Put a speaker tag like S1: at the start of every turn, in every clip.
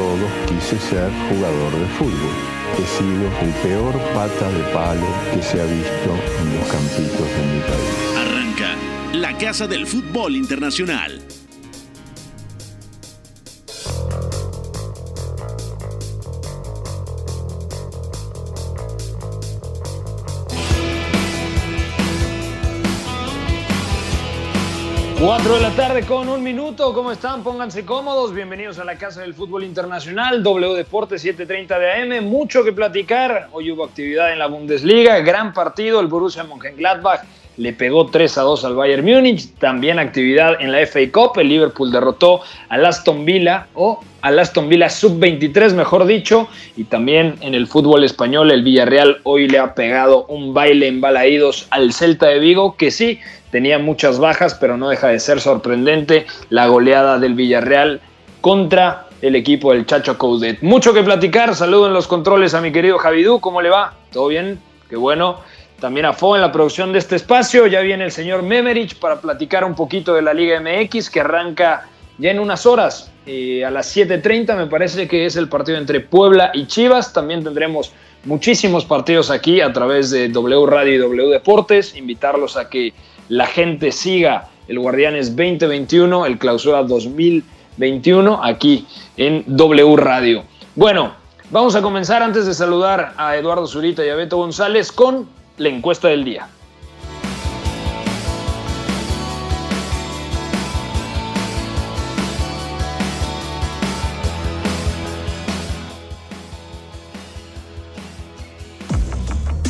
S1: todos quise ser jugador de fútbol. He sido el peor pata de palo que se ha visto en los campitos de mi país.
S2: Arranca la Casa del Fútbol Internacional.
S3: Cuatro de la tarde con un minuto. ¿Cómo están? Pónganse cómodos. Bienvenidos a la Casa del Fútbol Internacional, W Deportes 7:30 de AM. Mucho que platicar. Hoy hubo actividad en la Bundesliga. Gran partido. El Borussia Mönchengladbach le pegó 3 a 2 al Bayern Múnich. También actividad en la FA Cup. El Liverpool derrotó al Aston Villa o al Aston Villa sub-23, mejor dicho. Y también en el fútbol español, el Villarreal hoy le ha pegado un baile en balaídos al Celta de Vigo, que sí tenía muchas bajas, pero no deja de ser sorprendente la goleada del Villarreal contra el equipo del Chacho Coudet. Mucho que platicar, saludo en los controles a mi querido Javidú, ¿cómo le va? ¿Todo bien? Qué bueno. También a Fo en la producción de este espacio, ya viene el señor Memerich para platicar un poquito de la Liga MX que arranca ya en unas horas, eh, a las 7.30 me parece que es el partido entre Puebla y Chivas, también tendremos muchísimos partidos aquí a través de W Radio y W Deportes, invitarlos a que la gente siga el Guardianes 2021, el Clausura 2021, aquí en W Radio. Bueno, vamos a comenzar antes de saludar a Eduardo Zurita y a Beto González con la encuesta del día.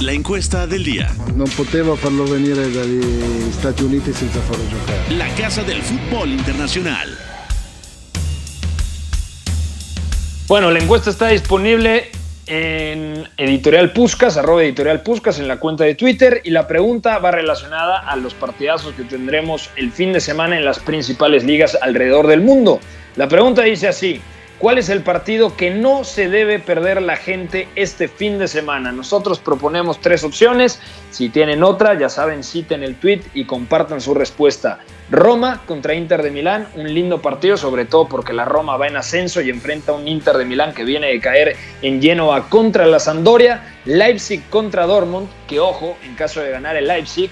S2: La encuesta del día.
S4: Non poteva farlo venire dagli Stati Uniti senza farlo giocare.
S2: La Casa del Fútbol Internacional.
S3: Bueno, la encuesta está disponible en Editorial Puscas, arroba Editorial Puscas en la cuenta de Twitter y la pregunta va relacionada a los partidazos que tendremos el fin de semana en las principales ligas alrededor del mundo. La pregunta dice así, ¿cuál es el partido que no se debe perder la gente este fin de semana? Nosotros proponemos tres opciones, si tienen otra ya saben, citen el tweet y compartan su respuesta. Roma contra Inter de Milán, un lindo partido, sobre todo porque la Roma va en ascenso y enfrenta a un Inter de Milán que viene de caer en Genoa contra la Sampdoria, Leipzig contra Dortmund, que ojo, en caso de ganar el Leipzig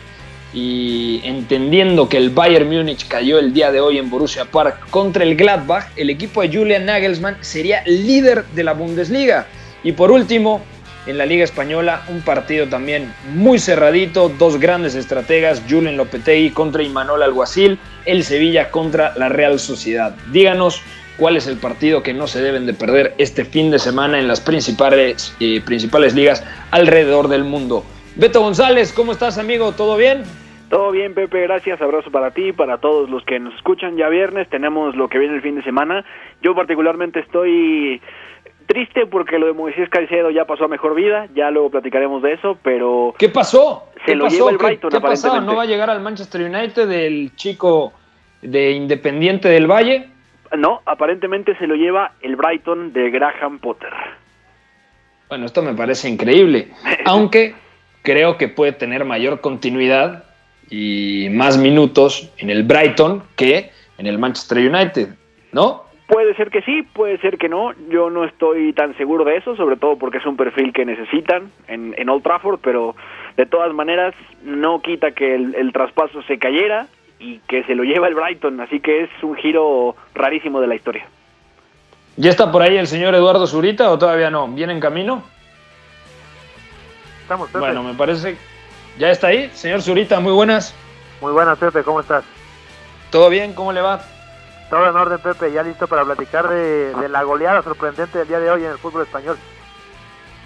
S3: y entendiendo que el Bayern Múnich cayó el día de hoy en Borussia Park contra el Gladbach, el equipo de Julian Nagelsmann sería líder de la Bundesliga. Y por último, en la Liga Española, un partido también muy cerradito, dos grandes estrategas, Julen Lopetegui contra Imanol Alguacil, el Sevilla contra la Real Sociedad. Díganos cuál es el partido que no se deben de perder este fin de semana en las principales, eh, principales ligas alrededor del mundo. Beto González, ¿cómo estás amigo? ¿Todo bien?
S5: Todo bien, Pepe, gracias. Abrazo para ti, para todos los que nos escuchan. Ya viernes tenemos lo que viene el fin de semana. Yo particularmente estoy triste porque lo de Moisés Caicedo ya pasó a mejor vida, ya luego platicaremos de eso, pero...
S3: ¿Qué pasó?
S5: Se
S3: ¿Qué
S5: lo
S3: pasó?
S5: lleva el
S3: ¿Qué-
S5: Brighton,
S3: ¿Qué, pasó?
S5: aparentemente.
S3: ¿No va a llegar al Manchester United el chico de Independiente del Valle?
S5: No, aparentemente se lo lleva el Brighton de Graham Potter.
S3: Bueno, esto me parece increíble, aunque creo que puede tener mayor continuidad y más minutos en el Brighton que en el Manchester United, ¿no?
S5: Puede ser que sí, puede ser que no. Yo no estoy tan seguro de eso, sobre todo porque es un perfil que necesitan en, en Old Trafford, pero de todas maneras no quita que el, el traspaso se cayera y que se lo lleva el Brighton, así que es un giro rarísimo de la historia.
S3: ¿Ya está por ahí el señor Eduardo Zurita o todavía no? ¿Viene en camino?
S6: Estamos, Pepe.
S3: Bueno, me parece... ¿Ya está ahí? Señor Zurita, muy buenas.
S6: Muy buenas, Pepe, ¿cómo estás?
S3: ¿Todo bien? ¿Cómo le va?
S6: Todo en orden, Pepe, ya listo para platicar de, la goleada sorprendente del día de hoy en el fútbol español.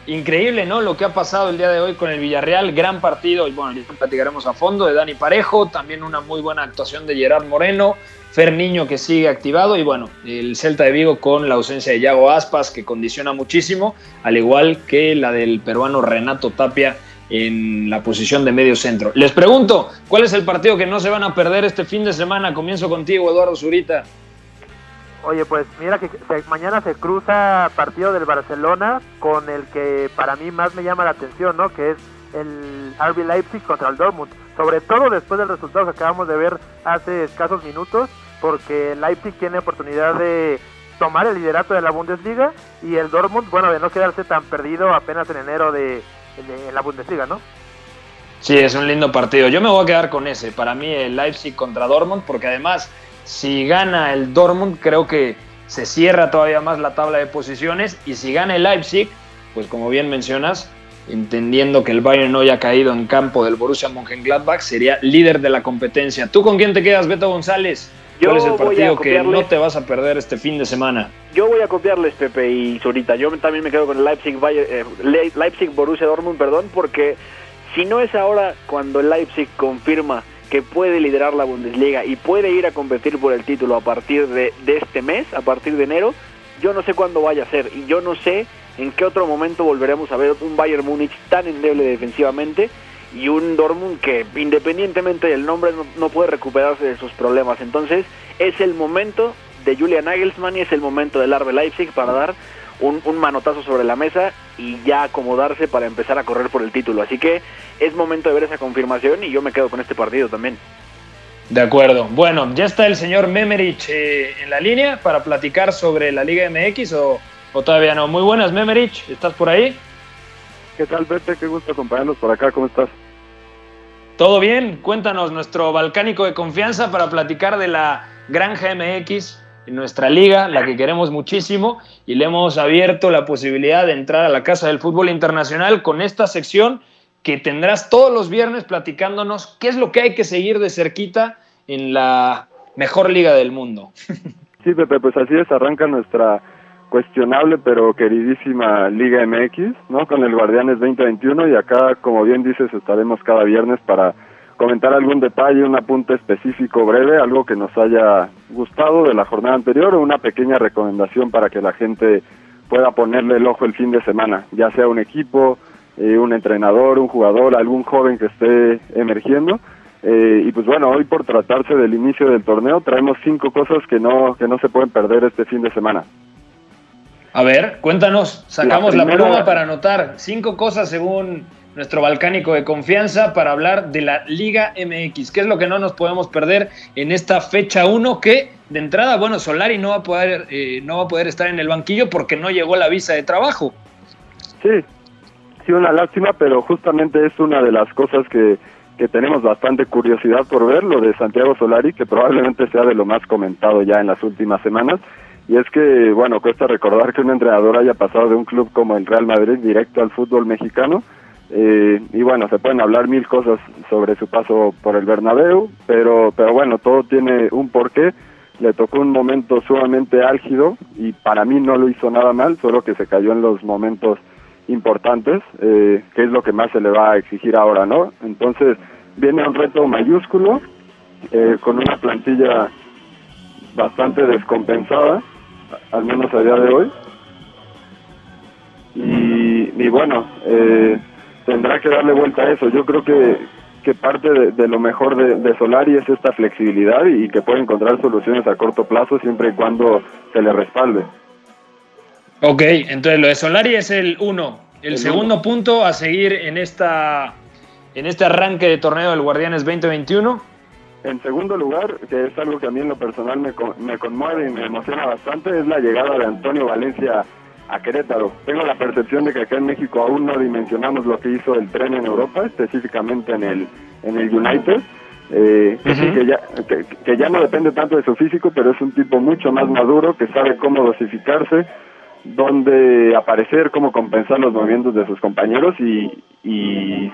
S3: Increíble, ¿no? Lo que ha pasado el día de hoy con el Villarreal, gran partido, y bueno, platicaremos a fondo de Dani Parejo, también una muy buena actuación de Gerard Moreno, Fer Niño que sigue activado, y bueno, el Celta de Vigo con la ausencia de Yago Aspas que condiciona muchísimo, al igual que la del peruano Renato Tapia en la posición de medio centro. Les pregunto, ¿cuál es el partido que no se van a perder este fin de semana? Comienzo contigo, Eduardo Zurita.
S6: Oye, pues mira que se- mañana se cruza partido del Barcelona con el que para mí más me llama la atención, ¿no? Que es el RB Leipzig contra el Dortmund. Sobre todo después del resultado que acabamos de ver hace escasos minutos, porque Leipzig tiene oportunidad de tomar el liderato de la Bundesliga y el Dortmund, bueno, de no quedarse tan perdido apenas en enero de, de la Bundesliga, ¿no?
S3: Sí, es un lindo partido. Yo me voy a quedar con ese. Para mí el Leipzig contra Dortmund, porque además si gana el Dortmund creo que se cierra todavía más la tabla de posiciones y si gana el Leipzig, pues como bien mencionas, entendiendo que el Bayern no haya caído en campo del Borussia Mönchengladbach, sería líder de la competencia. ¿Tú con quién te quedas, Beto González? ¿Cuál es el partido que no te vas a perder este fin de semana?
S5: Yo voy a copiarles, Pepe y Zurita. Yo también me quedo con el Leipzig, eh, Leipzig Borussia Dortmund, perdón, porque si no es ahora cuando el Leipzig confirma que puede liderar la Bundesliga y puede ir a competir por el título a partir de, de este mes, a partir de enero, yo no sé cuándo vaya a ser y yo no sé en qué otro momento volveremos a ver un Bayern Múnich tan endeble defensivamente y un Dortmund que independientemente del nombre no, puede recuperarse de sus problemas. Entonces es el momento de Julian Nagelsmann y es el momento del Arbe Leipzig para dar un, un, manotazo sobre la mesa y ya acomodarse para empezar a correr por el título. Así que es momento de ver esa confirmación y yo me quedo con este partido también.
S3: De acuerdo. Bueno, ya está el señor Memerich eh, en la línea para platicar sobre la Liga MX o ¿O todavía no? Muy buenas, Memerich, ¿estás por ahí?
S7: ¿Qué tal, Pepe? Qué gusto acompañarnos por acá, ¿cómo estás?
S3: Todo bien, cuéntanos nuestro balcánico de confianza para platicar de la Granja MX nuestra liga, la que queremos muchísimo, y le hemos abierto la posibilidad de entrar a la Casa del Fútbol Internacional con esta sección que tendrás todos los viernes platicándonos qué es lo que hay que seguir de cerquita en la mejor liga del mundo.
S7: Sí, Pepe, pues así es, arranca nuestra cuestionable pero queridísima Liga MX, ¿no? Con el Guardianes 2021 y acá, como bien dices, estaremos cada viernes para comentar algún detalle, un apunte específico breve, algo que nos haya gustado de la jornada anterior o una pequeña recomendación para que la gente pueda ponerle el ojo el fin de semana, ya sea un equipo, eh, un entrenador, un jugador, algún joven que esté emergiendo. Eh, y pues bueno, hoy por tratarse del inicio del torneo traemos cinco cosas que no, que no se pueden perder este fin de semana.
S3: A ver, cuéntanos, sacamos la, pluma para anotar cinco cosas según nuestro balcánico de confianza para hablar de la Liga MX. ¿Qué es lo que no nos podemos perder en esta fecha 1 que de entrada, bueno, Solari no va a poder eh, no va a poder estar en el banquillo porque no llegó la visa de trabajo.
S7: Sí, sí, una lástima, pero justamente es una de las cosas que, que tenemos bastante curiosidad por ver, lo de Santiago Solari, que probablemente sea de lo más comentado ya en las últimas semanas. Y es que, bueno, cuesta recordar que un entrenador haya pasado de un club como el Real Madrid directo al fútbol mexicano. Eh, y bueno, se pueden hablar mil cosas sobre su paso por el Bernabéu, pero, pero bueno, todo tiene un porqué. Le tocó un momento sumamente álgido y para mí no lo hizo nada mal, solo que se cayó en los momentos importantes, eh, que es lo que más se le va a exigir ahora, ¿no? Entonces, viene un reto mayúsculo, eh, con una plantilla bastante descompensada, al menos a día de hoy. Y, bueno, eh, tendrá que darle vuelta a eso. Yo creo que, que parte de, lo mejor de, Solari es esta flexibilidad y, que puede encontrar soluciones a corto plazo siempre y cuando se le respalde.
S3: Ok, entonces lo de Solari es el uno. El, segundo punto a seguir en esta en este arranque de torneo del Guardianes 2021
S7: en segundo lugar, que es algo que a mí en lo personal me, me conmueve y me emociona bastante, es la llegada de Antonio Valencia a Querétaro. Tengo la percepción de que acá en México aún no dimensionamos lo que hizo el tren en Europa, específicamente en el, en el United. Eh, que, ya, que, ya no depende tanto de su físico, pero es un tipo mucho más maduro, que sabe cómo dosificarse, dónde aparecer, cómo compensar los movimientos de sus compañeros y,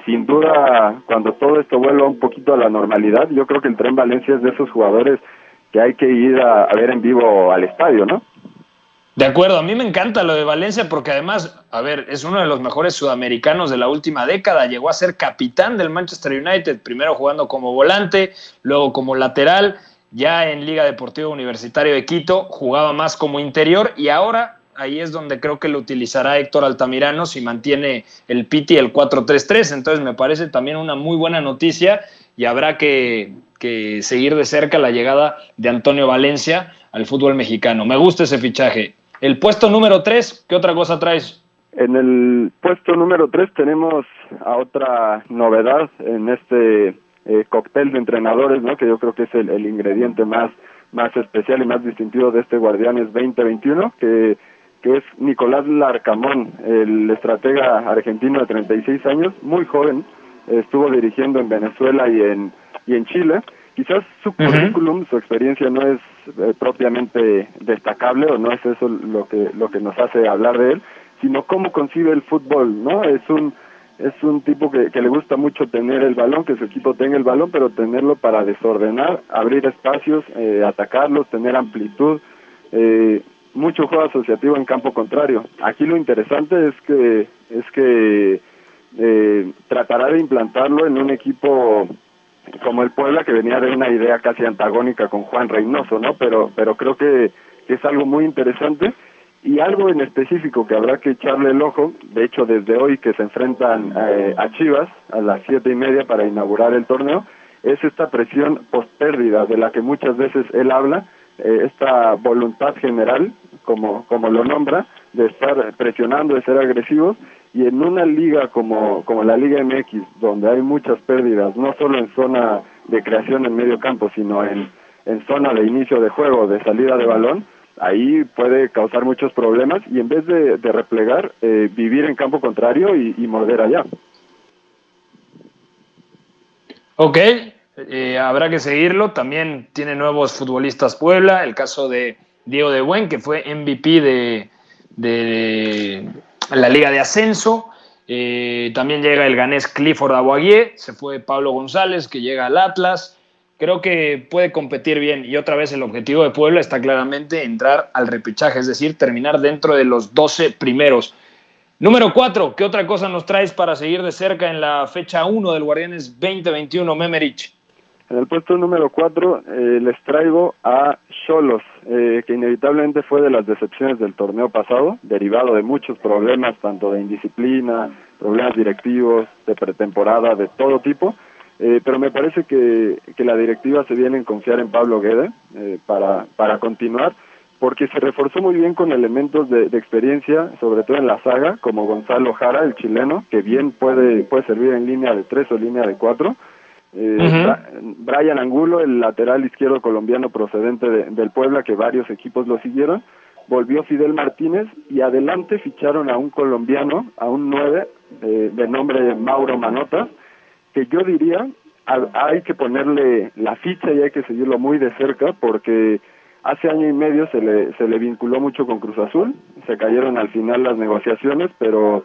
S7: sin duda cuando todo esto vuelva un poquito a la normalidad, yo creo que el Tren Valencia es de esos jugadores que hay que ir a, ver en vivo al estadio, ¿no?
S3: De acuerdo, a mí me encanta lo de Valencia porque además, a ver, es uno de los mejores sudamericanos de la última década, llegó a ser capitán del Manchester United, primero jugando como volante, luego como lateral, ya en Liga Deportiva Universitario de Quito jugaba más como interior y ahora ahí es donde creo que lo utilizará Héctor Altamirano si mantiene el Piti el 4-3-3. Entonces me parece también una muy buena noticia y habrá que, seguir de cerca la llegada de Antonio Valencia al fútbol mexicano. Me gusta ese fichaje. El puesto número 3, ¿qué otra cosa traes?
S7: En el puesto número 3 tenemos a otra novedad en este eh, cóctel de entrenadores, ¿no? que yo creo que es el, el ingrediente más más especial y más distintivo de este Guardianes 2021, que, que es Nicolás Larcamón, el estratega argentino de 36 años, muy joven, estuvo dirigiendo en Venezuela y en, y en Chile. Quizás su currículum, su experiencia no es eh, propiamente destacable o no es eso lo que, lo que nos hace hablar de él, sino cómo concibe el fútbol, ¿no? Es un es un tipo que, que, le gusta mucho tener el balón, que su equipo tenga el balón, pero tenerlo para desordenar, abrir espacios, eh, atacarlos, tener amplitud, eh, mucho juego asociativo en campo contrario. Aquí lo interesante es que es que eh, tratará de implantarlo en un equipo como el Puebla que venía de una idea casi antagónica con Juan Reynoso, ¿no? Pero pero creo que, es algo muy interesante y algo en específico que habrá que echarle el ojo, de hecho desde hoy que se enfrentan eh, a Chivas a las siete y media para inaugurar el torneo, es esta presión post pérdida de la que muchas veces él habla, eh, esta voluntad general, como, como lo nombra, de estar presionando, de ser agresivos, y en una liga como, como la Liga MX, donde hay muchas pérdidas, no solo en zona de creación en medio campo, sino en, en zona de inicio de juego, de salida de balón, ahí puede causar muchos problemas y en vez de, replegar, eh, vivir en campo contrario y, morder allá.
S3: Ok, eh, habrá que seguirlo. También tiene nuevos futbolistas Puebla, el caso de Diego de Buen, que fue MVP de, la Liga de Ascenso. Eh, también llega el ganés Clifford Aguagué, se fue Pablo González, que llega al Atlas creo que puede competir bien. Y otra vez el objetivo de Puebla está claramente entrar al repechaje, es decir, terminar dentro de los 12 primeros. Número 4, ¿qué otra cosa nos traes para seguir de cerca en la fecha 1 del Guardianes 2021, Memerich?
S7: En el puesto número 4 eh, les traigo a Cholos, eh, que inevitablemente fue de las decepciones del torneo pasado, derivado de muchos problemas, tanto de indisciplina, problemas directivos, de pretemporada, de todo tipo eh, pero me parece que, que, la directiva se viene en confiar en Pablo Guede eh, para, para continuar, porque se reforzó muy bien con elementos de, experiencia, sobre todo en la saga, como Gonzalo Jara, el chileno, que bien puede, puede servir en línea de tres o línea de cuatro. Eh, Brian Angulo, el lateral izquierdo colombiano procedente del Puebla, que varios equipos lo siguieron. Volvió Fidel Martínez y adelante ficharon a un colombiano, a un nueve, de nombre Mauro Manota, que yo diría hay que ponerle la ficha y hay que seguirlo muy de cerca porque hace año y medio se le, se le vinculó mucho con Cruz Azul, se cayeron al final las negociaciones, pero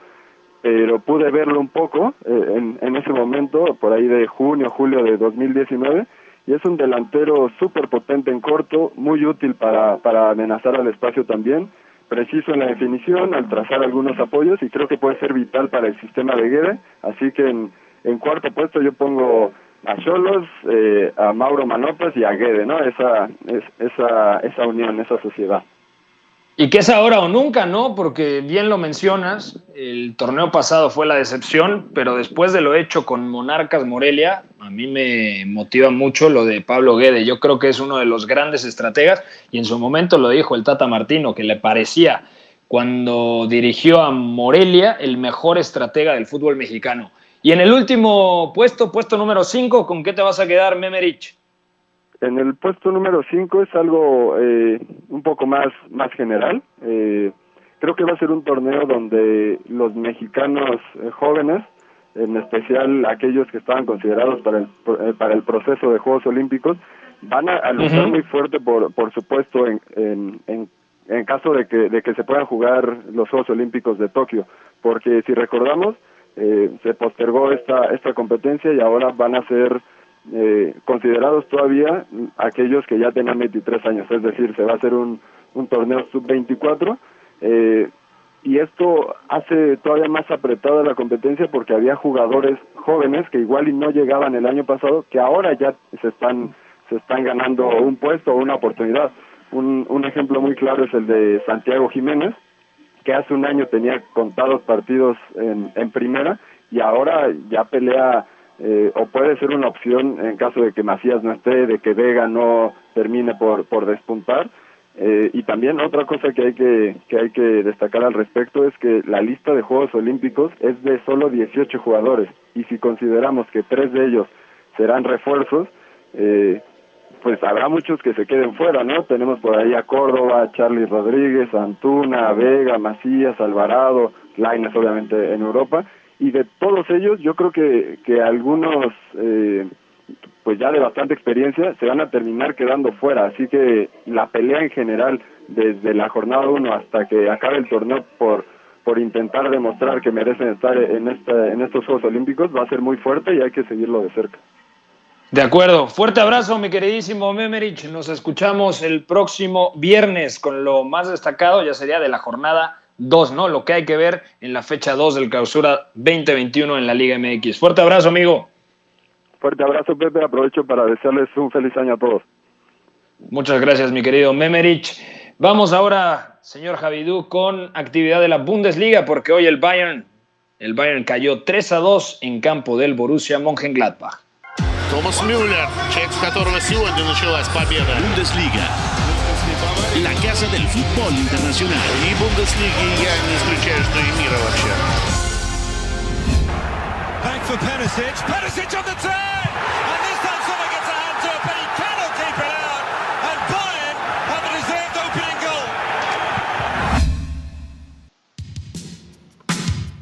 S7: pero pude verlo un poco eh, en, en ese momento, por ahí de junio, julio de 2019, y es un delantero súper potente en corto, muy útil para, para amenazar al espacio también, preciso en la definición, al trazar algunos apoyos, y creo que puede ser vital para el sistema de Guede, así que en, cuarto puesto yo pongo a Cholos, eh, a Mauro Manotas y a Guede, ¿no? Esa, es, esa, esa unión, esa sociedad.
S3: Y que es ahora o nunca, ¿no? Porque bien lo mencionas, el torneo pasado fue la decepción, pero después de lo hecho con Monarcas Morelia, a mí me motiva mucho lo de Pablo Guede. Yo creo que es uno de los grandes estrategas y en su momento lo dijo el Tata Martino, que le parecía cuando dirigió a Morelia el mejor estratega del fútbol mexicano. Y en el último puesto, puesto número 5, ¿con qué te vas a quedar, Memerich?
S7: En el puesto número 5 es algo eh, un poco más, más general. Eh, creo que va a ser un torneo donde los mexicanos eh, jóvenes, en especial aquellos que estaban considerados para el, para el proceso de Juegos Olímpicos, van a, luchar muy fuerte, por, por supuesto, en, en, en, en caso de que, de que se puedan jugar los Juegos Olímpicos de Tokio. Porque si recordamos, eh, se postergó esta, esta competencia y ahora van a ser eh, considerados todavía aquellos que ya tengan 23 años, es decir, se va a hacer un, un torneo sub-24 eh, y esto hace todavía más apretada la competencia porque había jugadores jóvenes que igual y no llegaban el año pasado que ahora ya se están se están ganando un puesto o una oportunidad. Un, un ejemplo muy claro es el de Santiago Jiménez, que hace un año tenía contados partidos en, en primera y ahora ya pelea eh, o puede ser una opción en caso de que Macías no esté, de que Vega no termine por, por despuntar. Eh, y también otra cosa que hay que, que hay que destacar al respecto es que la lista de Juegos Olímpicos es de solo 18 jugadores y si consideramos que tres de ellos serán refuerzos, eh, pues habrá muchos que se queden fuera, ¿no? Tenemos por ahí a Córdoba, Charlie Rodríguez, Antuna, Vega, Macías, Alvarado, Laines obviamente en Europa, y de todos ellos yo creo que, que algunos, eh, pues ya de bastante experiencia, se van a terminar quedando fuera, así que la pelea en general, desde la jornada 1 hasta que acabe el torneo por por intentar demostrar que merecen estar en, esta, en estos Juegos Olímpicos va a ser muy fuerte y hay que seguirlo de cerca.
S3: De acuerdo. Fuerte abrazo, mi queridísimo Memerich. Nos escuchamos el próximo viernes con lo más destacado, ya sería de la jornada 2, ¿no? Lo que hay que ver en la fecha 2 del clausura 2021 en la Liga MX. Fuerte abrazo, amigo.
S7: Fuerte abrazo, Pepe. Aprovecho para desearles un feliz año a todos.
S3: Muchas gracias, mi querido Memerich. Vamos ahora, señor Javidú, con actividad de la Bundesliga, porque hoy el Bayern, el Bayern cayó 3 a 2 en campo del Borussia Mönchengladbach.
S2: Томас Мюллер, человек, с которого сегодня началась победа. Бундеслига. La casa del fútbol internacional.
S8: И Бундеслиги я не исключаю, что и мира вообще.
S9: Back for Perisic. Perisic on the turn!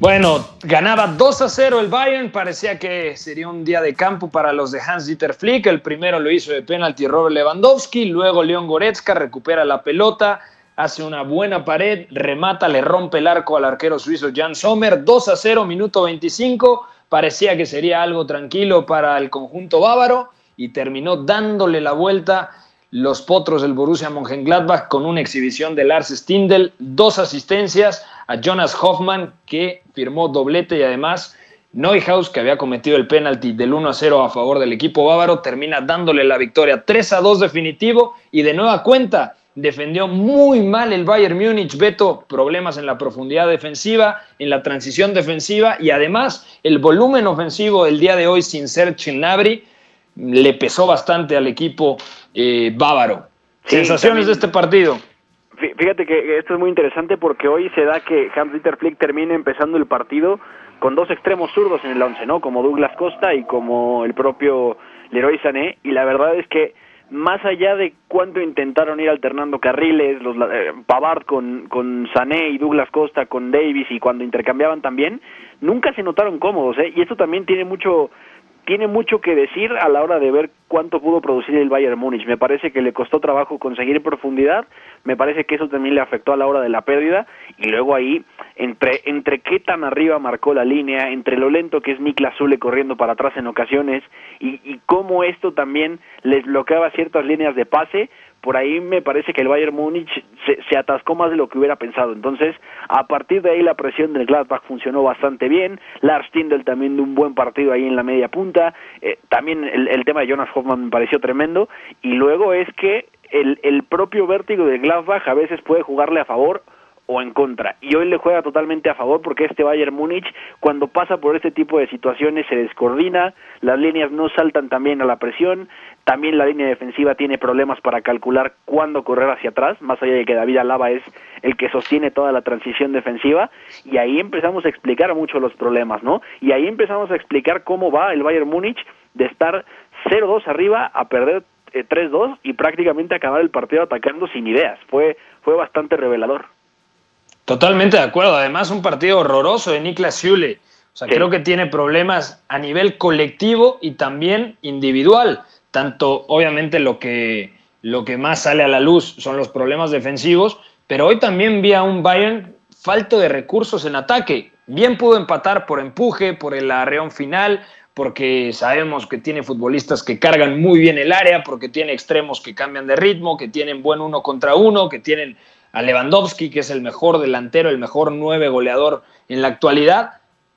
S3: Bueno, ganaba 2 a 0 el Bayern, parecía que sería un día de campo para los de Hans-Dieter Flick, el primero lo hizo de penalti Robert Lewandowski, luego León Goretzka recupera la pelota, hace una buena pared, remata, le rompe el arco al arquero suizo Jan Sommer, 2 a 0, minuto 25, parecía que sería algo tranquilo para el conjunto bávaro y terminó dándole la vuelta los potros del Borussia Mönchengladbach con una exhibición de Lars Stindl, dos asistencias a Jonas Hoffmann que firmó doblete y además Neuhaus que había cometido el penalti del 1 a 0 a favor del equipo bávaro termina dándole la victoria 3 a 2 definitivo y de nueva cuenta defendió muy mal el Bayern Múnich, Beto, problemas en la profundidad defensiva, en la transición defensiva y además el volumen ofensivo del día de hoy sin ser Chinabri le pesó bastante al equipo eh, bávaro.
S5: Sí,
S3: Sensaciones
S5: también-
S3: de este partido.
S5: Fí- Fíjate que esto es muy interesante porque hoy se da que Hans-Dieter Flick termine empezando el partido con dos extremos zurdos en el once, ¿no? Como Douglas Costa y como el propio Leroy Sané. Y la verdad es que más allá de cuánto intentaron ir alternando carriles, los eh, Pavard con, con Sané y Douglas Costa con Davis y cuando intercambiaban también, nunca se notaron cómodos, ¿eh? Y esto también tiene mucho tiene mucho que decir a la hora de ver cuánto pudo producir el Bayern Múnich. Me parece que le costó trabajo conseguir profundidad, me parece que eso también le afectó a la hora de la pérdida y luego ahí entre entre qué tan arriba marcó la línea, entre lo lento que es Niklas Zule corriendo para atrás en ocasiones y, y cómo esto también les bloqueaba ciertas líneas de pase, por ahí me parece que el Bayern Múnich se, se atascó más de lo que hubiera pensado. Entonces, a partir de ahí la presión del Gladbach funcionó bastante bien. Lars Tindel también de un buen partido ahí en la media punta. Eh, también el, tema de Jonas Hoffman me pareció tremendo. Y luego es que el, el propio vértigo del Gladbach a veces puede jugarle a favor o en contra. Y hoy le juega totalmente a favor porque este Bayern Múnich, cuando pasa por este tipo de situaciones, se descoordina, las líneas no saltan también a la presión, también la línea defensiva tiene problemas para calcular cuándo correr hacia atrás, más allá de que David Alaba es el que sostiene toda la transición defensiva, y ahí empezamos a explicar mucho los problemas, ¿no? Y ahí empezamos a explicar cómo va el Bayern Múnich de estar 0-2 arriba a perder eh, 3-2 y prácticamente acabar el partido atacando sin ideas. Fue, fue bastante revelador.
S3: Totalmente de acuerdo. Además, un partido horroroso de Niklas Zule. O sea,
S5: Sí.
S3: creo que tiene problemas a nivel colectivo y también individual. Tanto, obviamente, lo que, lo que más sale a la luz son los problemas defensivos, pero hoy también vi a un Bayern falto de recursos en ataque. Bien pudo empatar por empuje, por el arreón final, porque sabemos que tiene futbolistas que cargan muy bien el área, porque tiene extremos que cambian de ritmo, que tienen buen uno contra uno, que tienen a Lewandowski, que es el mejor delantero, el mejor nueve goleador en la actualidad,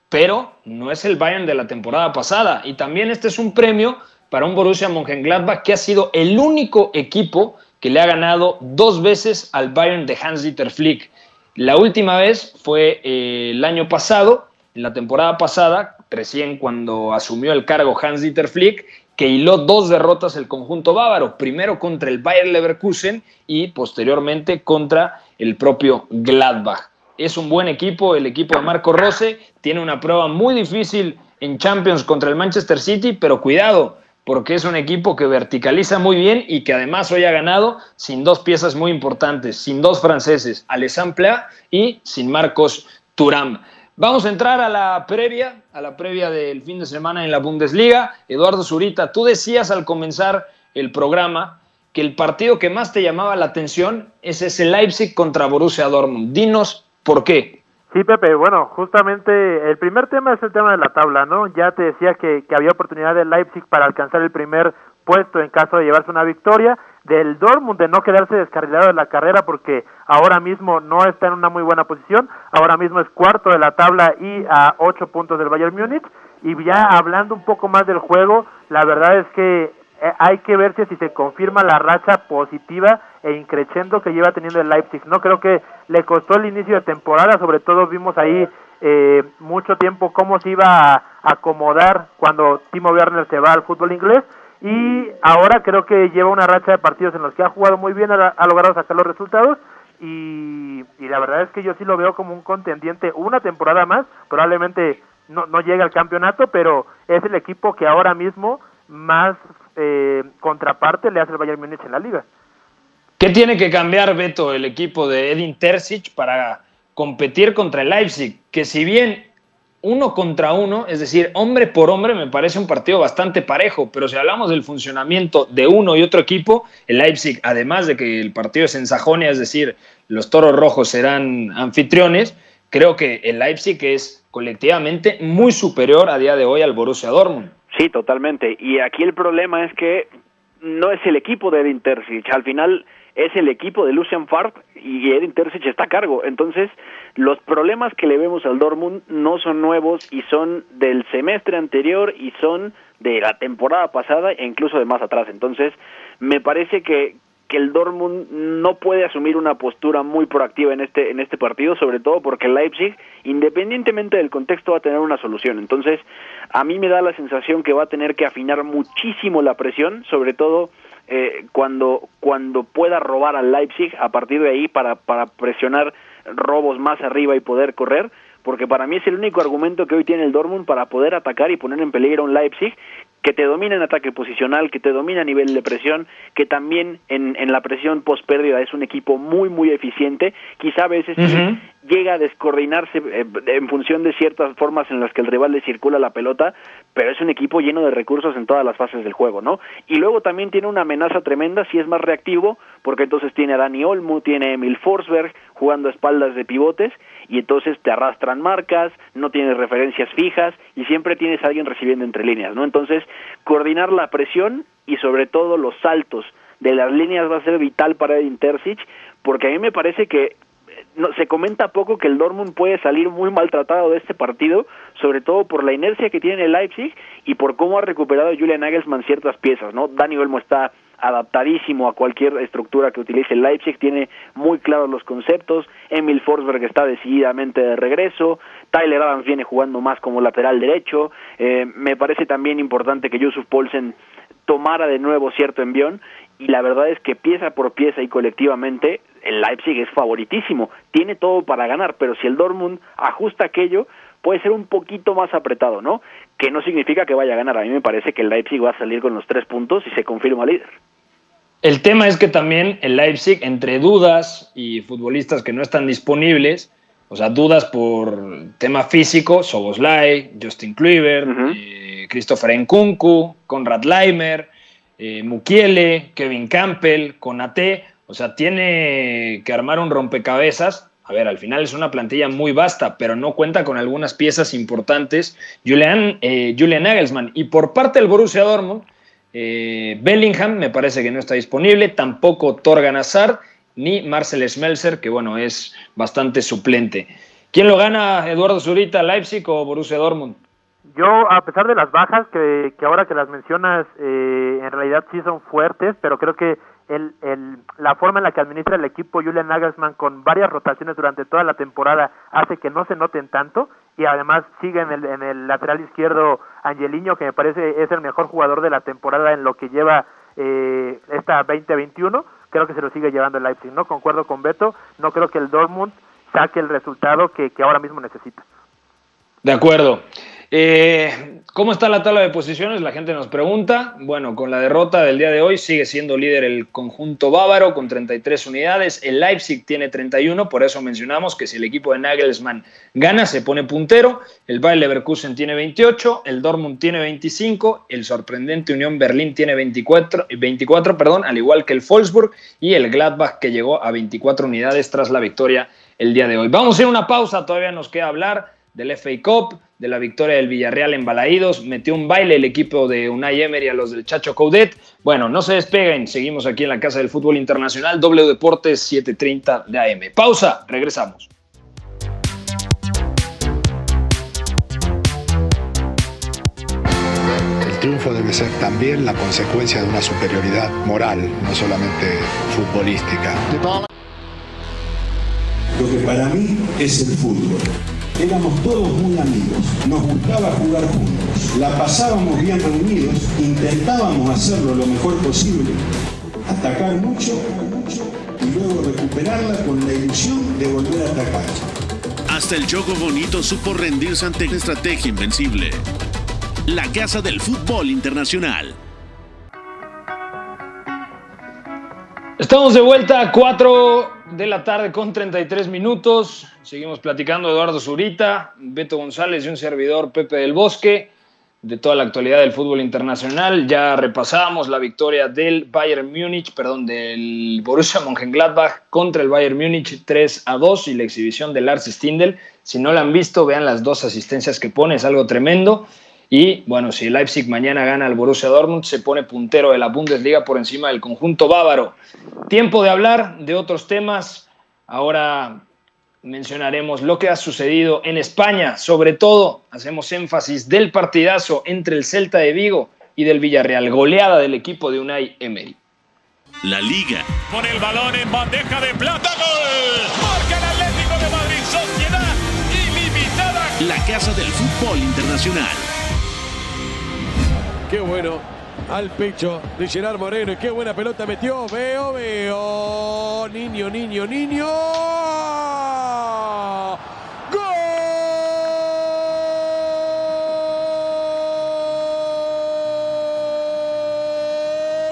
S3: pero no es el Bayern de la temporada pasada. Y también este es un premio para un Borussia Mönchengladbach que ha sido el único equipo que le ha ganado dos veces al Bayern de Hans-Dieter Flick. La última vez fue eh, el año pasado, en la temporada pasada, recién cuando asumió el cargo Hans-Dieter Flick, que hiló dos derrotas el conjunto bávaro, primero contra el Bayer Leverkusen y posteriormente contra el propio Gladbach. Es un buen equipo, el equipo de Marco Rose tiene una prueba muy difícil en Champions contra el Manchester City, pero cuidado, porque es un equipo que verticaliza muy bien y que además hoy ha ganado sin dos piezas muy importantes, sin dos franceses, Alessandro Plea y sin Marcos Turam. Vamos a entrar a la previa, a la previa del fin de semana en la Bundesliga. Eduardo Zurita, tú decías al comenzar el programa que el partido que más te llamaba la atención es ese Leipzig contra Borussia Dortmund. Dinos por qué.
S6: Sí, Pepe, bueno, justamente el primer tema es el tema de la tabla, ¿no? Ya te decía que, que había oportunidad de Leipzig para alcanzar el primer puesto en caso de llevarse una victoria, del Dortmund de no quedarse descarrilado de la carrera porque ahora mismo no está en una muy buena posición, ahora mismo es cuarto de la tabla y a ocho puntos del Bayern Múnich, y ya hablando un poco más del juego, la verdad es que eh, hay que ver si se confirma la racha positiva e increciendo que lleva teniendo el Leipzig. No creo que le costó el inicio de temporada, sobre todo vimos ahí eh, mucho tiempo cómo se iba a acomodar cuando Timo Werner se va al fútbol inglés y ahora creo que lleva una racha de partidos en los que ha jugado muy bien, ha, logrado sacar los resultados y, y, la verdad es que yo sí lo veo como un contendiente una temporada más, probablemente no, no llega al campeonato, pero es el equipo que ahora mismo más eh, contraparte le hace el Bayern Múnich en la liga.
S3: ¿Qué tiene que cambiar, Beto, el equipo de Edin Terzic para competir contra el Leipzig? Que si bien uno contra uno, es decir, hombre por hombre, me parece un partido bastante parejo, pero si hablamos del funcionamiento de uno y otro equipo, el Leipzig, además de que el partido es en Sajonia, es decir, los toros rojos serán anfitriones, creo que el Leipzig es colectivamente muy superior a día de hoy al Borussia Dortmund.
S5: Sí, totalmente. Y aquí el problema es que no es el equipo de Edin Terzic. Al final es el equipo de Lucian Favre y Edin Terzic está a cargo. Entonces, los problemas que le vemos al Dortmund no son nuevos y son del semestre anterior y son de la temporada pasada e incluso de más atrás. Entonces, me parece que, que el Dortmund no puede asumir una postura muy proactiva en este en este partido, sobre todo porque Leipzig, independientemente del contexto, va a tener una solución. Entonces, a mí me da la sensación que va a tener que afinar muchísimo la presión, sobre todo eh, cuando cuando pueda robar al Leipzig a partir de ahí para para presionar robos más arriba y poder correr porque para mí es el único argumento que hoy tiene el Dortmund para poder atacar y poner en peligro a un Leipzig que te domina en ataque posicional, que te domina a nivel de presión, que también en, en la presión post pérdida es un equipo muy muy eficiente, quizá a veces llega a descoordinarse eh, en función de ciertas formas en las que el rival le circula la pelota, pero es un equipo lleno de recursos en todas las fases del juego, ¿no? Y luego también tiene una amenaza tremenda si es más reactivo, porque entonces tiene a Dani Olmo, tiene a Emil Forsberg jugando a espaldas de pivotes y entonces te arrastran marcas, no tienes referencias fijas y siempre tienes a alguien recibiendo entre líneas, ¿no? Entonces, coordinar la presión y sobre todo los saltos de las líneas va a ser vital para el Terzic, porque a mí me parece que no, se comenta poco que el Dortmund puede salir muy maltratado de este partido, sobre todo por la inercia que tiene el Leipzig y por cómo ha recuperado Julian Nagelsmann ciertas piezas, ¿no? Dani Olmo está adaptadísimo a cualquier estructura que utilice Leipzig, tiene muy claros los conceptos, Emil Forsberg está decididamente de regreso, Tyler Adams viene jugando más como lateral derecho, eh, me parece también importante que Yusuf Poulsen tomara de nuevo cierto envión y la verdad es que pieza por pieza y colectivamente el Leipzig es favoritísimo, tiene todo para ganar, pero si el Dortmund ajusta aquello, puede ser un poquito más apretado, ¿no? Que no significa que vaya a ganar. A mí me parece que el Leipzig va a salir con los tres puntos y se confirma líder.
S3: El tema es que también el Leipzig, entre dudas y futbolistas que no están disponibles, o sea, dudas por tema físico, Soboslai, Justin Kluivert, eh, Christopher Nkunku, Konrad Leimer, eh, Mukiele, Kevin Campbell, Conate, o sea, tiene que armar un rompecabezas. A ver, al final es una plantilla muy vasta, pero no cuenta con algunas piezas importantes. Julian, eh, Julian. Y por parte del Borussia Dortmund, eh, Bellingham me parece que no está disponible, tampoco Torgan Hazard ni Marcel Schmelzer, que bueno, es bastante suplente. ¿Quién lo gana, Eduardo Zurita, Leipzig o Borussia Dortmund?
S6: Yo, a pesar de las bajas, que, que ahora que las mencionas, eh, en realidad sí son fuertes, pero creo que el, el, la forma en la que administra el equipo Julian Nagelsmann con varias rotaciones durante toda la temporada hace que no se noten tanto y además sigue en el, en el lateral izquierdo Angeliño que me parece es el mejor jugador de la temporada en lo que lleva eh, esta 2021 creo que se lo sigue llevando el Leipzig no concuerdo con Beto. No creo que el Dortmund saque el resultado que, que ahora mismo necesita.
S3: De acuerdo. Eh, ¿Cómo está la tabla de posiciones? La gente nos pregunta. Bueno, con la derrota del día de hoy sigue siendo líder el conjunto bávaro con 33 unidades. El Leipzig tiene 31, por eso mencionamos que si el equipo de Nagelsmann gana, se pone puntero. El Bayer Leverkusen tiene 28, el Dortmund tiene 25, el sorprendente Unión Berlín tiene 24, 24 perdón, al igual que el Wolfsburg y el Gladbach que llegó a 24 unidades tras la victoria el día de hoy. Vamos a ir a una pausa, todavía nos queda hablar del FA Cup, de la victoria del Villarreal en Balaídos, metió un baile el equipo de Unai Emery a los del Chacho Coudet. Bueno, no se despeguen, seguimos aquí en la Casa del Fútbol Internacional, W Deportes 730 de AM. Pausa, regresamos.
S10: El triunfo debe ser también la consecuencia de una superioridad moral, no solamente futbolística.
S11: Lo que para mí es el fútbol. Éramos todos muy amigos, nos gustaba jugar juntos, la pasábamos bien reunidos, intentábamos hacerlo lo mejor posible, atacar mucho y luego recuperarla con la ilusión de volver a atacar.
S2: Hasta el Choco Bonito supo rendirse ante una estrategia invencible. La Casa del Fútbol Internacional.
S3: Estamos de vuelta a 4 de la tarde con 33 minutos. Seguimos platicando Eduardo Zurita, Beto González y un servidor Pepe del Bosque de toda la actualidad del fútbol internacional. Ya repasamos la victoria del Bayern Múnich, perdón, del Borussia Mönchengladbach contra el Bayern Múnich 3 a 2 y la exhibición de Lars Stindl. Si no la han visto, vean las dos asistencias que pone, es algo tremendo. Y bueno, si Leipzig mañana gana al Borussia Dortmund, se pone puntero de la Bundesliga por encima del conjunto bávaro. Tiempo de hablar de otros temas. Ahora mencionaremos lo que ha sucedido en España. Sobre todo, hacemos énfasis del partidazo entre el Celta de Vigo y del Villarreal. Goleada del equipo de Unai Emery.
S2: La Liga.
S9: Con el balón en bandeja de plata. ¡Gol! Marca el Atlético de Madrid. Sociedad ilimitada.
S2: La Casa del Fútbol Internacional.
S12: Qué bueno. Al pecho de Gerard Moreno. Y qué buena pelota metió. Veo, veo. Niño, niño, niño.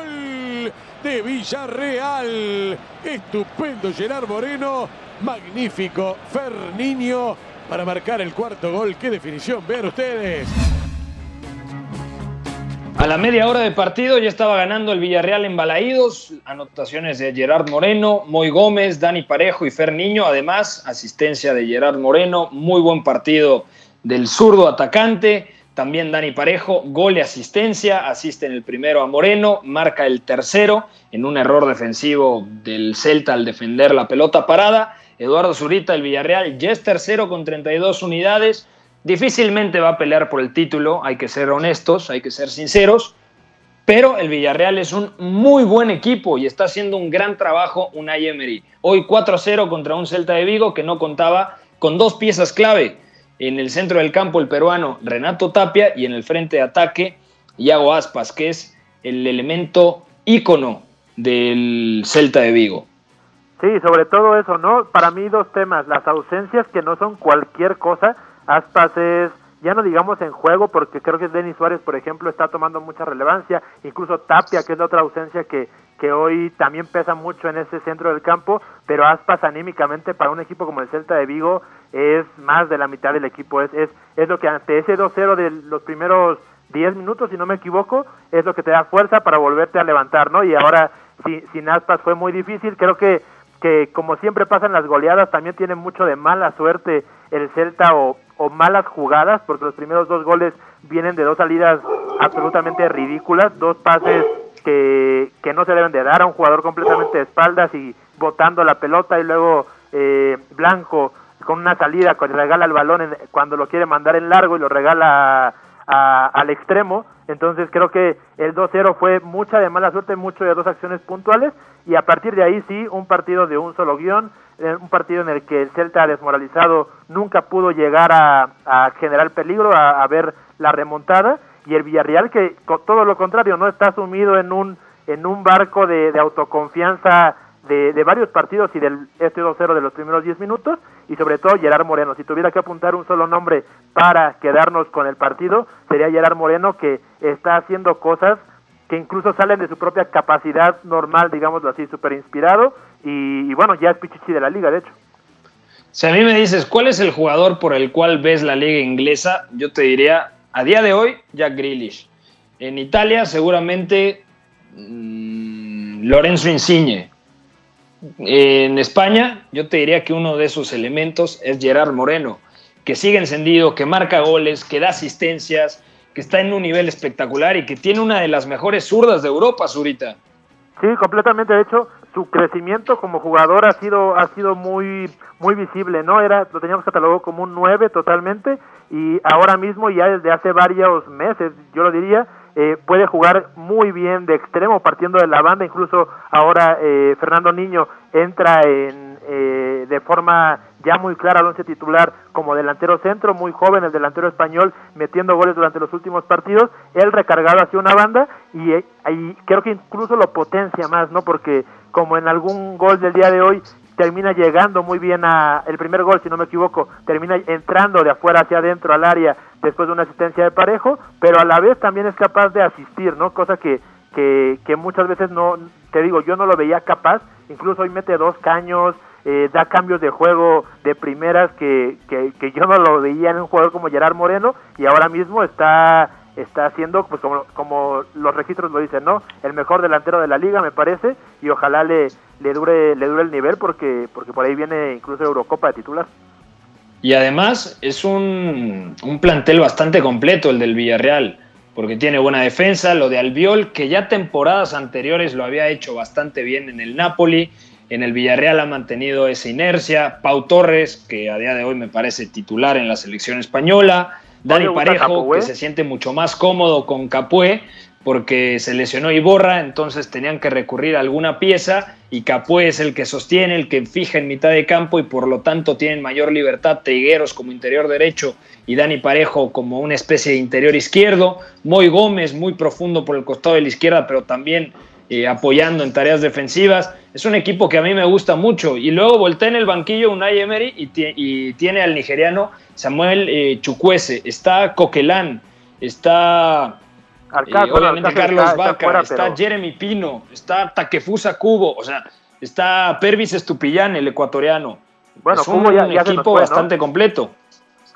S12: ¡Gol! De Villarreal. Estupendo Gerard Moreno. Magnífico Ferniño para marcar el cuarto gol. Qué definición. Vean ustedes.
S3: A la media hora de partido ya estaba ganando el Villarreal en Balaídos, anotaciones de Gerard Moreno, Moy Gómez, Dani Parejo y Fer Niño, además asistencia de Gerard Moreno, muy buen partido del zurdo atacante, también Dani Parejo, gol y asistencia, asiste en el primero a Moreno, marca el tercero en un error defensivo del Celta al defender la pelota parada, Eduardo Zurita, el Villarreal, ya es tercero con 32 unidades, Difícilmente va a pelear por el título, hay que ser honestos, hay que ser sinceros, pero el Villarreal es un muy buen equipo y está haciendo un gran trabajo Unai Emery. Hoy 4-0 contra un Celta de Vigo que no contaba con dos piezas clave. En el centro del campo el peruano Renato Tapia y en el frente de ataque Iago Aspas, que es el elemento ícono del Celta de Vigo.
S6: Sí, sobre todo eso, ¿no? Para mí dos temas, las ausencias que no son cualquier cosa, Aspas es, ya no digamos en juego, porque creo que Denis Suárez, por ejemplo, está tomando mucha relevancia, incluso Tapia, que es la otra ausencia que, que hoy también pesa mucho en ese centro del campo, pero Aspas anímicamente para un equipo como el Celta de Vigo es más de la mitad del equipo, es, es, es lo que ante ese 2-0 de los primeros 10 minutos, si no me equivoco, es lo que te da fuerza para volverte a levantar, ¿no? Y ahora sin, sin Aspas fue muy difícil, creo que que como siempre pasan las goleadas, también tiene mucho de mala suerte el Celta o, o malas jugadas, porque los primeros dos goles vienen de dos salidas absolutamente ridículas, dos pases que, que no se deben de dar a un jugador completamente de espaldas y botando la pelota y luego eh, Blanco con una salida cuando regala el balón en, cuando lo quiere mandar en largo y lo regala a, al extremo. Entonces creo que el 2-0 fue mucha de mala suerte, mucho de dos acciones puntuales y a partir de ahí sí, un partido de un solo guion, eh, un partido en el que el Celta desmoralizado nunca pudo llegar a, generar peligro, a, ver la remontada y el Villarreal que todo lo contrario no está sumido en un en un barco de autoconfianza de, varios partidos y del este 2-0 de los primeros 10 minutos y sobre todo Gerard Moreno. Si tuviera que apuntar un solo nombre para quedarnos con el partido, sería Gerard Moreno que está haciendo cosas que incluso salen de su propia capacidad normal, digámoslo así, súper inspirado y, bueno, ya es Pichichi de la liga, de hecho.
S3: Si a mí me dices, ¿cuál es el jugador por el cual ves la liga inglesa? Yo te diría, a día de hoy, Jack Grealish. En Italia, seguramente mmm, Lorenzo Insigne. En España, yo te diría que uno de esos elementos es Gerard Moreno, que sigue encendido, que marca goles, que da asistencias, que está en un nivel espectacular y que tiene una de las mejores zurdas de Europa, Zurita.
S6: Sí, completamente. De hecho, su crecimiento como jugador ha sido ha sido muy muy visible, ¿no? Era lo teníamos catalogado como un 9 totalmente y ahora mismo ya desde hace varios meses, yo lo diría, eh, puede jugar muy bien de extremo partiendo de la banda, incluso ahora eh, Fernando Niño entra en, eh, de forma ya muy clara al once titular como delantero centro, muy joven el delantero español, metiendo goles durante los últimos partidos, él recargado hacia una banda y, y creo que incluso lo potencia más, ¿no? Porque como en algún gol del día de hoy termina llegando muy bien a el primer gol, si no me equivoco, termina entrando de afuera hacia adentro al área después de una asistencia de parejo, pero a la vez también es capaz de asistir, ¿no? Cosa que, que, que muchas veces no, te digo, yo no lo veía capaz, incluso hoy mete dos caños, eh, da cambios de juego de primeras que, que, que yo no lo veía en un jugador como Gerard Moreno y ahora mismo está está haciendo, pues como, como los registros lo dicen, ¿no? El mejor delantero de la liga, me parece, y ojalá le, le dure le dure el nivel porque porque por ahí viene incluso Eurocopa de titular.
S3: Y además es un, un plantel bastante completo el del Villarreal, porque tiene buena defensa, lo de Albiol, que ya temporadas anteriores lo había hecho bastante bien en el Napoli, en el Villarreal ha mantenido esa inercia, Pau Torres, que a día de hoy me parece titular en la selección española, Dani Parejo, que se siente mucho más cómodo con Capué, porque se lesionó Iborra, entonces tenían que recurrir a alguna pieza y Capué es el que sostiene, el que fija en mitad de campo y por lo tanto tienen mayor libertad Teigueros como interior derecho y Dani Parejo como una especie de interior izquierdo, Moy Gómez muy profundo por el costado de la izquierda, pero también eh, apoyando en tareas defensivas. Es un equipo que a mí me gusta mucho. Y luego voltea en el banquillo Unai Emery y, y tiene al nigeriano Samuel eh, Chukwese, está Coquelán, está eh, obviamente Carlos Vaca, está, Jeremy Pino, está Takefusa Cubo, o sea, está Pervis Estupillán, el ecuatoriano. Bueno, es un, equipo bastante completo.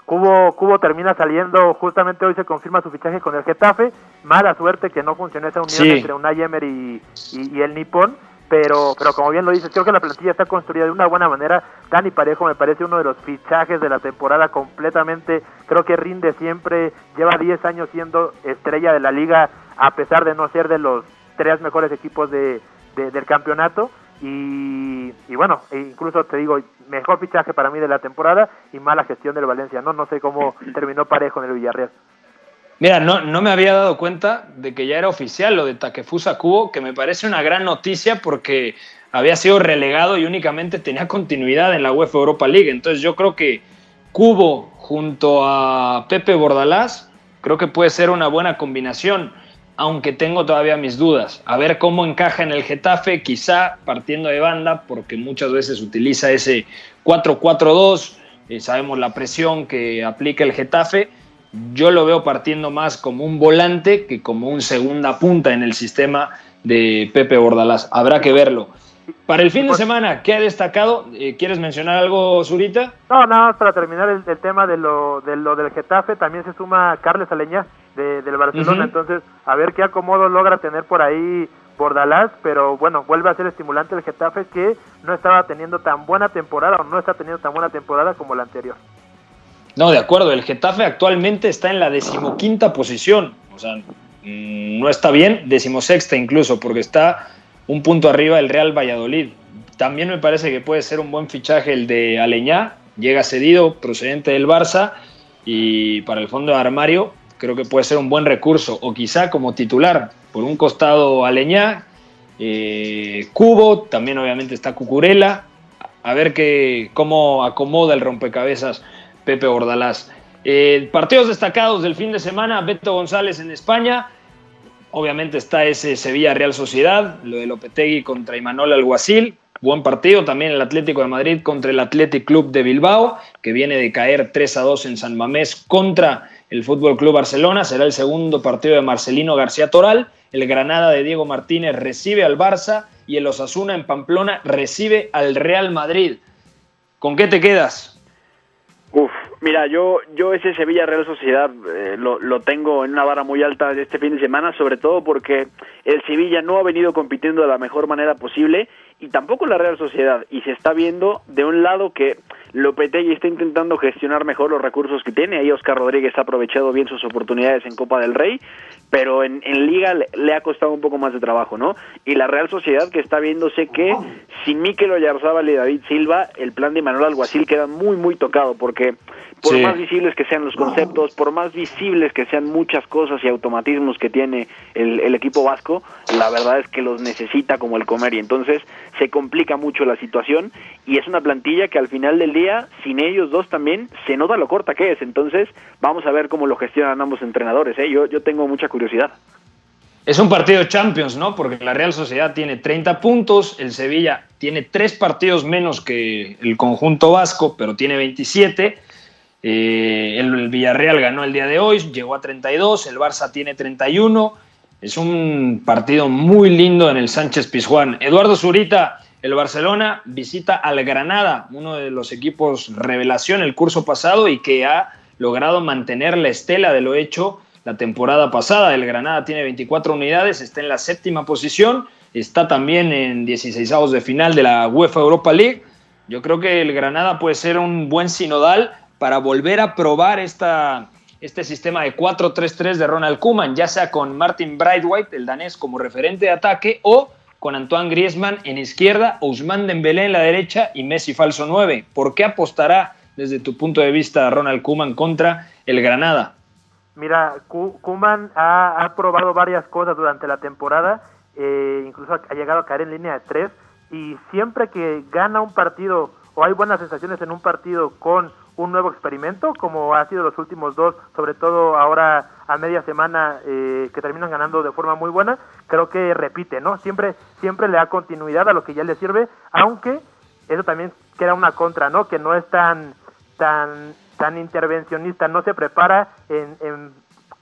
S6: Cubo, Cubo termina saliendo, justamente hoy se confirma su fichaje con el Getafe. Mala suerte que no funcionó esa unión entre Unai Emery y, y el Nippon pero pero como bien lo dices, creo que la plantilla está construida de una buena manera. Dani Parejo me parece uno de los fichajes de la temporada completamente, creo que rinde siempre, lleva 10 años siendo estrella de la liga a pesar de no ser de los tres mejores equipos de, del campeonato. Y, y, bueno, e incluso te digo, mejor fichaje para mí de la temporada y mala gestión del Valencia. No, no sé cómo terminó parejo en el Villarreal.
S3: Mira, no, no me había dado cuenta de que ya era oficial lo de Takefusa Kubo, que me parece una gran noticia porque había sido relegado y únicamente tenía continuidad en la UEFA Europa League. Entonces yo creo que Cubo junto a Pepe Bordalás creo que puede ser una buena combinación, aunque tengo todavía mis dudas. A ver cómo encaja en el Getafe, quizá partiendo de banda, porque muchas veces utiliza ese 4-4-2, eh, sabemos la presión que aplica el Getafe yo lo veo partiendo más como un volante que como un segunda punta en el sistema de Pepe Bordalás. Habrá que verlo. Para el fin de semana, ¿qué ha destacado? Eh, ¿Quieres mencionar algo, Zurita?
S6: No, nada más para terminar el, tema de lo, de lo del Getafe, también se suma Carles Aleñá de, del Barcelona, entonces a ver qué acomodo logra tener por ahí Bordalás, pero bueno, vuelve a ser estimulante el Getafe que no estaba teniendo tan buena temporada o no está teniendo tan buena temporada como la anterior.
S3: No, de acuerdo. El Getafe actualmente está en la decimoquinta posición. O sea, mm, no está bien, decimosexta incluso, porque está un punto arriba del Real Valladolid. También me parece que puede ser un buen fichaje el de Aleñá. Llega cedido, procedente del Barça. Y para el fondo de armario, creo que puede ser un buen recurso. O quizá como titular, por un costado Aleñá, eh, Cubo, también obviamente está Cucurela. A ver que, cómo acomoda el rompecabezas Pepe Bordalás. Eh, partidos destacados del fin de semana, Beto González en España. Obviamente está ese Sevilla Real Sociedad, lo de Lopetegui contra Imanol Alguacil. buen partido también el Atlético de Madrid contra el Athletic Club de Bilbao, que viene de caer 3 a 2 en San Mamés contra el Fútbol Club Barcelona. Será el segundo partido de Marcelino García Toral. El Granada de Diego Martínez recibe al Barça y el Osasuna en Pamplona recibe al Real Madrid. ¿Con qué te quedas?
S5: Uf, mira, yo, yo ese Sevilla Real Sociedad eh, lo, lo, tengo en una vara muy alta este fin de semana, sobre todo porque el Sevilla no ha venido compitiendo de la mejor manera posible y tampoco la Real Sociedad. Y se está viendo de un lado que Lopetegui está intentando gestionar mejor los recursos que tiene. Ahí Oscar Rodríguez ha aprovechado bien sus oportunidades en Copa del Rey, pero en, en Liga le, ha costado un poco más de trabajo, ¿no? Y la Real Sociedad que está viéndose que sin Mikel Oyarzábal y David Silva, el plan de Manuel Alguacil queda muy, muy tocado, porque por más visibles que sean los conceptos, por más visibles que sean muchas cosas y automatismos que tiene el, el, equipo vasco, la verdad es que los necesita como el comer y entonces se complica mucho la situación y es una plantilla que al final del día, sin ellos dos también, se nota lo corta que es. Entonces vamos a ver cómo lo gestionan ambos entrenadores. ¿eh? Yo, yo tengo mucha curiosidad.
S3: Es un partido Champions, ¿no? Porque la Real Sociedad tiene 30 puntos, el Sevilla tiene tres partidos menos que el conjunto vasco, pero tiene 27 eh, el Villarreal ganó el día de hoy, llegó a 32, el Barça tiene 31. Es un partido muy lindo en el Sánchez Pizjuán. Eduardo Zurita, el Barcelona visita al Granada, uno de los equipos revelación el curso pasado y que ha logrado mantener la estela de lo hecho la temporada pasada. El Granada tiene 24 unidades, está en la séptima posición, está también en 16 de final de la UEFA Europa League. Yo creo que el Granada puede ser un buen sinodal para volver a probar esta, este sistema de 4-3-3 de Ronald Koeman, ya sea con Martin Brightwhite, el danés, como referente de ataque, o con Antoine Griezmann en izquierda, Ousmane Dembélé en la derecha y Messi falso 9. ¿Por qué apostará desde tu punto de vista Ronald Koeman contra el Granada?
S6: Mira, Koeman ha, probado varias cosas durante la temporada, eh, incluso ha llegado a caer en línea de tres, y siempre que gana un partido o hay buenas sensaciones en un partido con un nuevo experimento, como ha sido los últimos dos, sobre todo ahora a media semana eh, que terminan ganando de forma muy buena, creo que repite, ¿no? Siempre, siempre le da continuidad a lo que ya le sirve, aunque eso también queda una contra, ¿no? Que no es tan, tan, tan intervencionista, no se prepara en,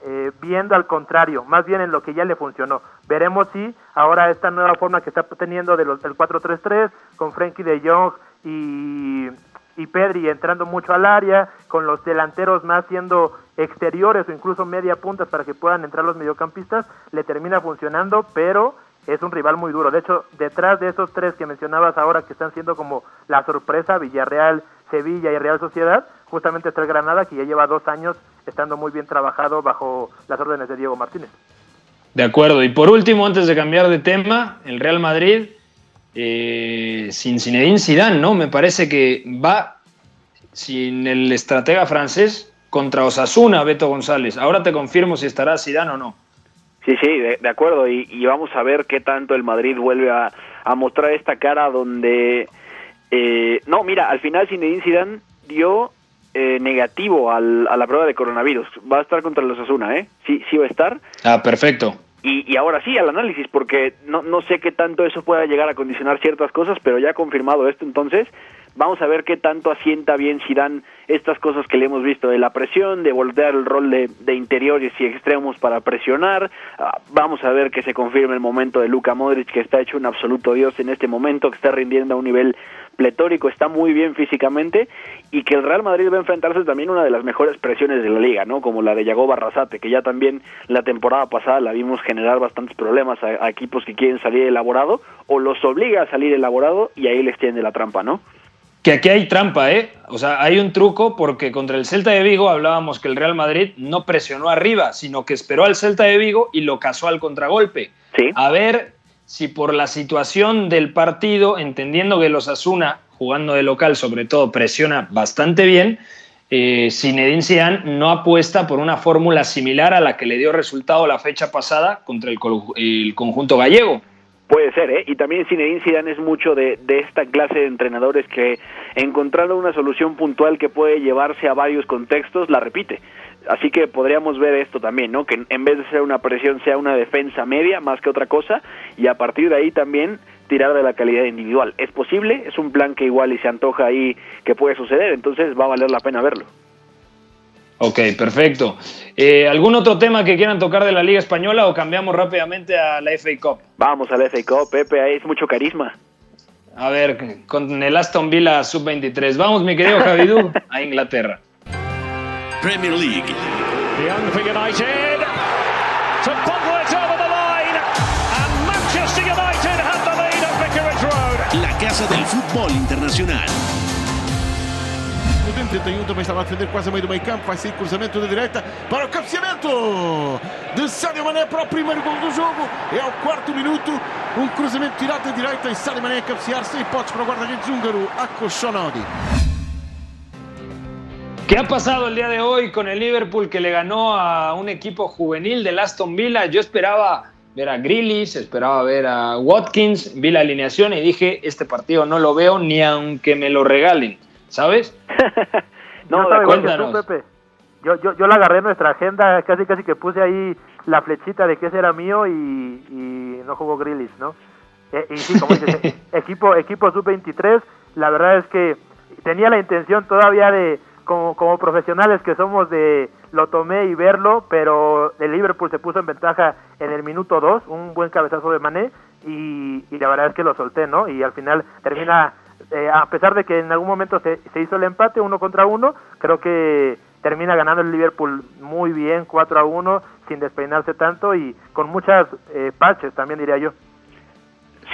S6: eh, viendo al contrario, más bien en lo que ya le funcionó. Veremos si ahora esta nueva forma que está teniendo de del 4-3-3 con Frankie de Jong y y Pedri entrando mucho al área, con los delanteros más siendo exteriores o incluso media puntas para que puedan entrar los mediocampistas, le termina funcionando, pero es un rival muy duro. De hecho, detrás de esos tres que mencionabas ahora que están siendo como la sorpresa, Villarreal, Sevilla y Real Sociedad, justamente está el Granada que ya lleva dos años estando muy bien trabajado bajo las órdenes de Diego Martínez.
S3: De acuerdo. Y por último, antes de cambiar de tema, el Real Madrid eh, sin Zinedine Zidane, ¿no? Me parece que va sin el estratega francés contra Osasuna, Beto González. Ahora te confirmo si estará Zidane o no.
S5: Sí, sí, de, acuerdo. Y, vamos a ver qué tanto el Madrid vuelve a, mostrar esta cara donde... Eh, no, mira, al final Zinedine Zidane dio eh, negativo a la prueba de coronavirus. Va a estar contra los Osasuna, ¿eh? Sí, sí va a estar.
S3: Ah, perfecto.
S5: Y, ahora sí, al análisis, porque no, no sé qué tanto eso pueda llegar a condicionar ciertas cosas, pero ya confirmado esto, entonces vamos a ver qué tanto asienta bien si dan estas cosas que le hemos visto de la presión, de voltear el rol de, de interiores y extremos para presionar. Ah, vamos a ver que se confirme el momento de Luka Modric, que está hecho un absoluto dios en este momento, que está rindiendo a un nivel pletórico, está muy bien físicamente y que el Real Madrid va a enfrentarse también a una de las mejores presiones de la liga, ¿no? Como la de Yago Barrasate, que ya también la temporada pasada la vimos generar bastantes problemas a, equipos que quieren salir elaborado o los obliga a salir elaborado y ahí les tiende la trampa, ¿no?
S3: Que aquí hay trampa, ¿eh? O sea, hay un truco porque contra el Celta de Vigo hablábamos que el Real Madrid no presionó arriba, sino que esperó al Celta de Vigo y lo cazó al contragolpe.
S5: Sí.
S3: A ver si por la situación del partido, entendiendo que los Asuna, jugando de local sobre todo, presiona bastante bien, eh, Zinedine Zidane no apuesta por una fórmula similar a la que le dio resultado la fecha pasada contra el, el conjunto gallego.
S5: Puede ser, ¿eh? Y también Zinedine Zidane es mucho de, de, esta clase de entrenadores que encontrando una solución puntual que puede llevarse a varios contextos, la repite. Así que podríamos ver esto también, ¿no? Que en vez de ser una presión sea una defensa media más que otra cosa y a partir de ahí también tirar de la calidad individual. Es posible, es un plan que igual y se antoja ahí que puede suceder, entonces va a valer la pena verlo.
S3: Ok, perfecto. Eh, ¿Algún otro tema que quieran tocar de la Liga Española o cambiamos rápidamente a la FA Cup?
S5: Vamos a la FA Cup, Pepe, ahí es mucho carisma.
S3: A ver, con el Aston Villa Sub-23. Vamos, mi querido Javidú, a Inglaterra.
S2: Premier League.
S9: Young for United. To Pogba over the line. And Manchester United have the lead at Vicarage Road.
S2: La casa del fútbol internacional.
S12: O 31 também estava a defender quase a meio do meio campo. Vai sair cruzamento da direita para o cabeceamento de Sadio Mané para o primeiro gol do jogo. É o quarto minuto. Um cruzamento tirado da direita e Sadio Mané a cabecear sem hipóteses para o guarda-redes húngaro, Akko.
S3: ¿Qué ha pasado el día de hoy con el Liverpool que le ganó a un equipo juvenil del Aston Villa? Yo esperaba ver a Grealish, esperaba ver a Watkins, vi la alineación y dije, este partido no lo veo ni aunque me lo regalen, ¿sabes?
S6: no, cuéntanos. Tú, Pepe. Yo, yo, yo la agarré en nuestra agenda, casi casi que puse ahí la flechita de que ese era mío y, y no jugó Grealish, ¿no? Eh, y sí, como dices, equipo, equipo sub-23, la verdad es que tenía la intención todavía de como, como profesionales que somos de lo tomé y verlo, pero el Liverpool se puso en ventaja en el minuto 2, un buen cabezazo de Mané y, y, la verdad es que lo solté, ¿no? Y al final termina, eh, a pesar de que en algún momento se, se, hizo el empate uno contra uno, creo que termina ganando el Liverpool muy bien, 4 a 1, sin despeinarse tanto y con muchas eh, parches también diría yo.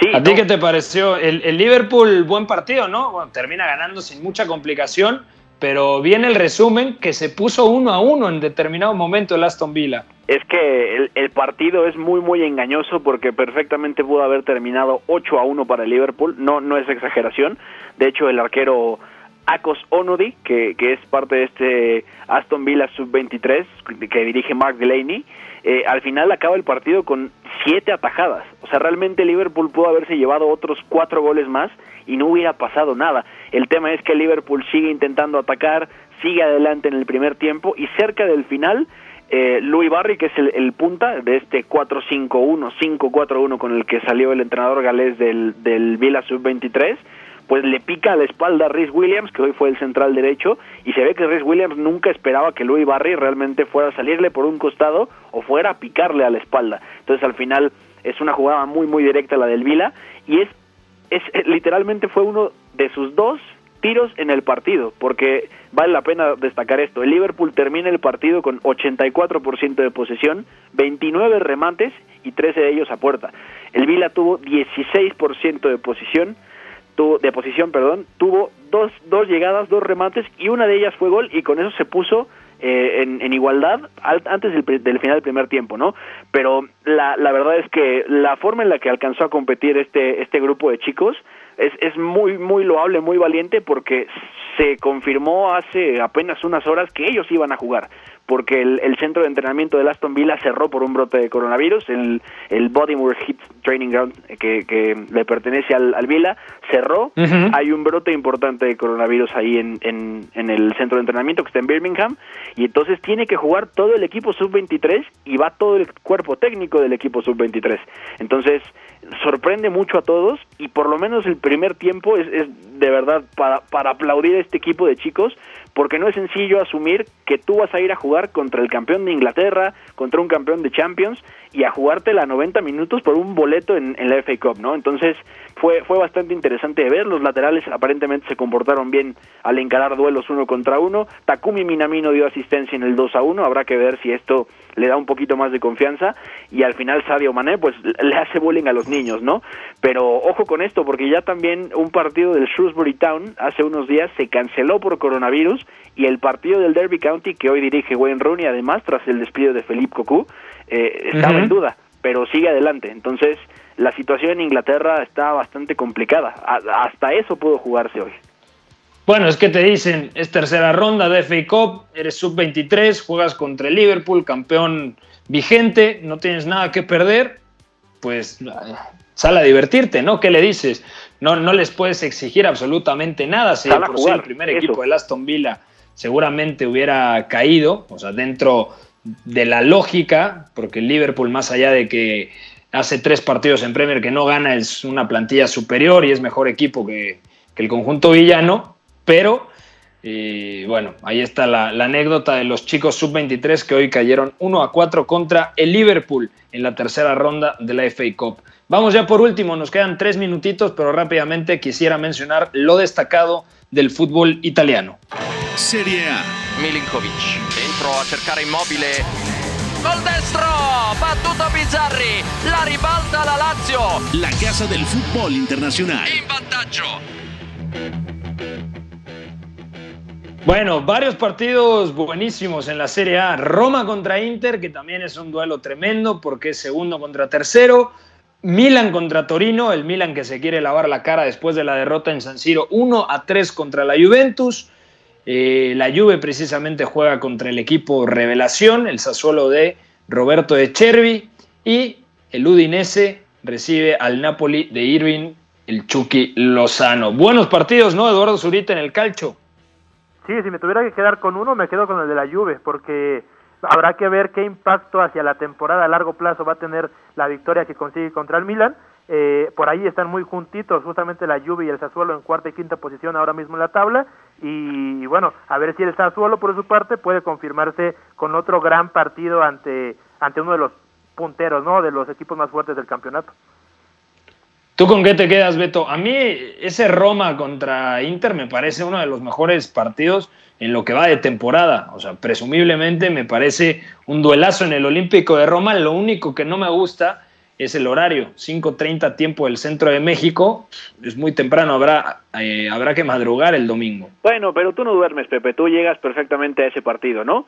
S3: Sí, ¿A ti qué te pareció? El, el Liverpool, buen partido, ¿no? Bueno, termina ganando sin mucha complicación pero viene el resumen que se puso uno a uno en determinado momento el Aston Villa.
S5: Es que el, el, partido es muy muy engañoso porque perfectamente pudo haber terminado 8 a 1 para el Liverpool, no, no es exageración. De hecho, el arquero Akos Onodi, que, que es parte de este Aston Villa Sub-23 que dirige Mark Delaney, eh, al final acaba el partido con siete atajadas. O sea, realmente Liverpool pudo haberse llevado otros cuatro goles más y no hubiera pasado nada. El tema es que Liverpool sigue intentando atacar, sigue adelante en el primer tiempo y cerca del final, eh, Louis Barry, que es el, punta de este 4-5-1, 5-4-1 con el que salió el entrenador galés del, del Villa Sub-23, pues le pica a la espalda a Rhys Williams, que hoy fue el central derecho, y se ve que Rhys Williams nunca esperaba que Louis Barry realmente fuera a salirle por un costado o fuera a picarle a la espalda. Entonces al final es una jugada muy muy directa la del Vila y es, es literalmente fue uno de sus dos tiros en el partido, porque vale la pena destacar esto. El Liverpool termina el partido con 84% de posesión, 29 remates y 13 de ellos a puerta. El Vila tuvo 16% de posición, tuvo, de posición, perdón, tuvo dos, dos llegadas, dos remates y una de ellas fue gol y con eso se puso eh, en, en, igualdad al, antes del, del, final del primer tiempo, ¿no? Pero la, la verdad es que la forma en la que alcanzó a competir este, este grupo de chicos es, es muy, muy loable, muy valiente porque se confirmó hace apenas unas horas que ellos iban a jugar porque el, el, centro de entrenamiento de Aston Villa cerró por un brote de coronavirus, el, el Bodymoor Heat Training Ground que, que le pertenece al, al Villa cerró, uh -huh. hay un brote importante de coronavirus ahí en, en, en, el centro de entrenamiento que está en Birmingham, y entonces tiene que jugar todo el equipo sub-23 y va todo el cuerpo técnico del equipo sub-23. Entonces, sorprende mucho a todos y por lo menos el primer tiempo es, es de verdad para, para aplaudir a este equipo de chicos porque no es sencillo asumir que tú vas a ir a jugar contra el campeón de Inglaterra, contra un campeón de Champions y a jugarte la 90 minutos por un boleto en, en, la FA Cup, ¿no? Entonces fue, fue bastante interesante de ver, los laterales aparentemente se comportaron bien al encarar duelos uno contra uno, Takumi Minamino dio asistencia en el 2 a 1, habrá que ver si esto le da un poquito más de confianza. Y al final Sadio Mané pues le hace bullying a los niños, ¿no? Pero ojo con esto porque ya también un partido del Shrewsbury Town hace unos días se canceló por coronavirus. Y el partido del Derby County que hoy dirige Wayne Rooney además tras el despido de Felipe Cocu eh, estaba uh -huh. en duda, pero sigue adelante. Entonces la situación en Inglaterra está bastante complicada. A hasta eso pudo jugarse hoy.
S3: Bueno, es que te dicen, es tercera ronda de FA Cup, eres sub-23, juegas contra el Liverpool, campeón vigente, no tienes nada que perder, pues sal a divertirte, ¿no? ¿Qué le dices? No, no les puedes exigir absolutamente nada. Si por el primer eso. equipo del Aston Villa seguramente hubiera caído, o sea, dentro de la lógica, porque el Liverpool, más allá de que hace tres partidos en Premier que no gana, es una plantilla superior y es mejor equipo que, el conjunto villano, pero eh, bueno, ahí está la, anécdota de los chicos sub-23 que hoy cayeron 1 a 4 contra el Liverpool en la tercera ronda de la FA Cup. Vamos ya por último, nos quedan tres minutitos, pero rápidamente quisiera mencionar lo destacado del fútbol italiano.
S2: Serie A.
S13: Milinkovic, dentro a cercare Immobile. Gol destro, battuto Bizzarri, la ribalta la Lazio.
S2: La casa del fútbol internacional.
S13: In vantaggio.
S3: Bueno, varios partidos buenísimos en la Serie A. Roma contra Inter, que también es un duelo tremendo porque es segundo contra tercero. Milan contra Torino, el Milan que se quiere lavar la cara después de la derrota en San Siro 1 a 3 contra la Juventus. Eh, la Juve precisamente juega contra el equipo Revelación, el Sassuolo de Roberto de Chervi y el Udinese recibe al Napoli de Irving, el Chucky Lozano. Buenos partidos, ¿no? Eduardo Zurita en el calcho.
S6: Sí, si me tuviera que quedar con uno, me quedo con el de la Juve, porque habrá que ver qué impacto hacia la temporada a largo plazo va a tener la victoria que consigue contra el Milan. Eh, por ahí están muy juntitos, justamente la Juve y el Sassuolo en cuarta y quinta posición ahora mismo en la tabla. Y, bueno, a ver si el Sassuolo por su parte puede confirmarse con otro gran partido ante, ante uno de los punteros, ¿no? De los equipos más fuertes del campeonato.
S3: ¿Tú con qué te quedas, Beto? A mí ese Roma contra Inter me parece uno de los mejores partidos en lo que va de temporada. O sea, presumiblemente me parece un duelazo en el Olímpico de Roma. Lo único que no me gusta es el horario. 5.30 tiempo del centro de México. Es muy temprano, habrá, eh, habrá que madrugar el domingo.
S5: Bueno, pero tú no duermes, Pepe. Tú llegas perfectamente a ese partido, ¿no?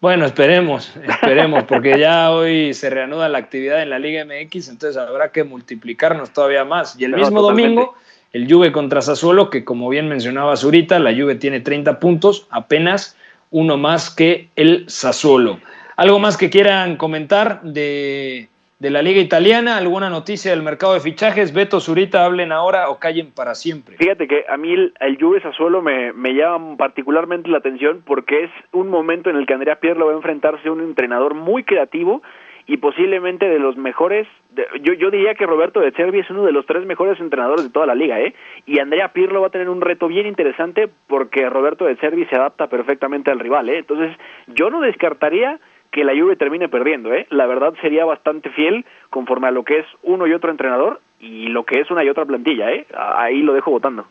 S3: Bueno, esperemos, esperemos, porque ya hoy se reanuda la actividad en la Liga MX, entonces habrá que multiplicarnos todavía más. Y el mismo domingo el Juve contra Sassuolo, que como bien mencionaba Zurita, la Juve tiene 30 puntos, apenas uno más que el Sassuolo. ¿Algo más que quieran comentar de, la Liga Italiana? ¿Alguna noticia del mercado de fichajes? Beto, Zurita, hablen ahora o callen para siempre.
S5: Fíjate que a mí el, Juve Sassuolo me, me, llama particularmente la atención porque es un momento en el que Andrea Pirlo va a enfrentarse a un entrenador muy creativo y posiblemente de los mejores, yo, yo diría que Roberto de Cervi es uno de los tres mejores entrenadores de toda la liga, ¿eh? Y Andrea Pirlo va a tener un reto bien interesante porque Roberto de Cervi se adapta perfectamente al rival, ¿eh? Entonces, yo no descartaría que la Juve termine perdiendo, ¿eh? La verdad sería bastante fiel conforme a lo que es uno y otro entrenador y lo que es una y otra plantilla, ¿eh? Ahí lo dejo votando.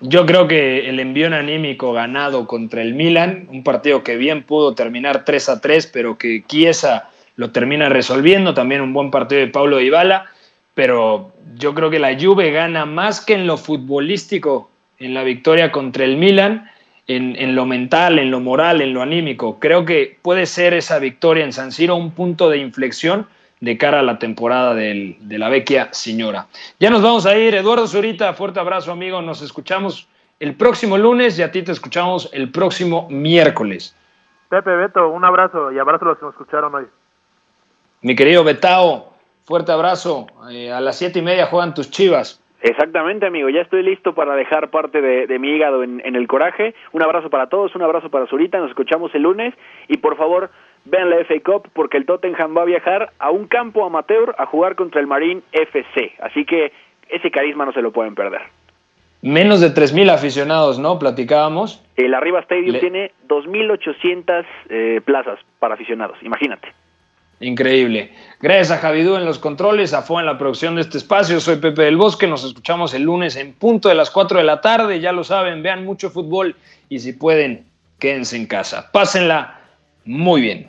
S3: Yo creo que el envío anímico ganado contra el Milan, un partido que bien pudo terminar 3 a 3, pero que Chiesa lo termina resolviendo, también un buen partido de Paulo Dybala, pero yo creo que la Juve gana más que en lo futbolístico en la victoria contra el Milan, en, lo mental, en lo moral, en lo anímico. Creo que puede ser esa victoria en San Siro un punto de inflexión de cara a la temporada de la vecchia señora. Ya nos vamos a ir. Eduardo Zurita, fuerte abrazo amigo. Nos escuchamos el próximo lunes y a ti te escuchamos el próximo miércoles.
S6: Pepe, Beto, un abrazo y abrazo a los que nos escucharon hoy.
S3: Mi querido Betao, fuerte abrazo. Eh, a las siete y media juegan tus chivas.
S5: Exactamente, amigo. Ya estoy listo para dejar parte de, mi hígado en, el coraje. Un abrazo para todos, un abrazo para Zurita. Nos escuchamos el lunes. Y por favor, vean la FA Cup porque el Tottenham va a viajar a un campo amateur a jugar contra el Marine FC. Así que ese carisma no se lo pueden perder.
S3: Menos de 3.000 aficionados, ¿no? Platicábamos.
S5: El Arriba Stadium tiene 2.800 eh, plazas para aficionados, imagínate.
S3: Increíble. Gracias a Javidú en los controles, a Fo en la producción de este espacio. Soy Pepe del Bosque. Nos escuchamos el lunes en punto de las 4 de la tarde. Ya lo saben, vean mucho fútbol y si pueden, quédense en casa. Pásenla muy bien.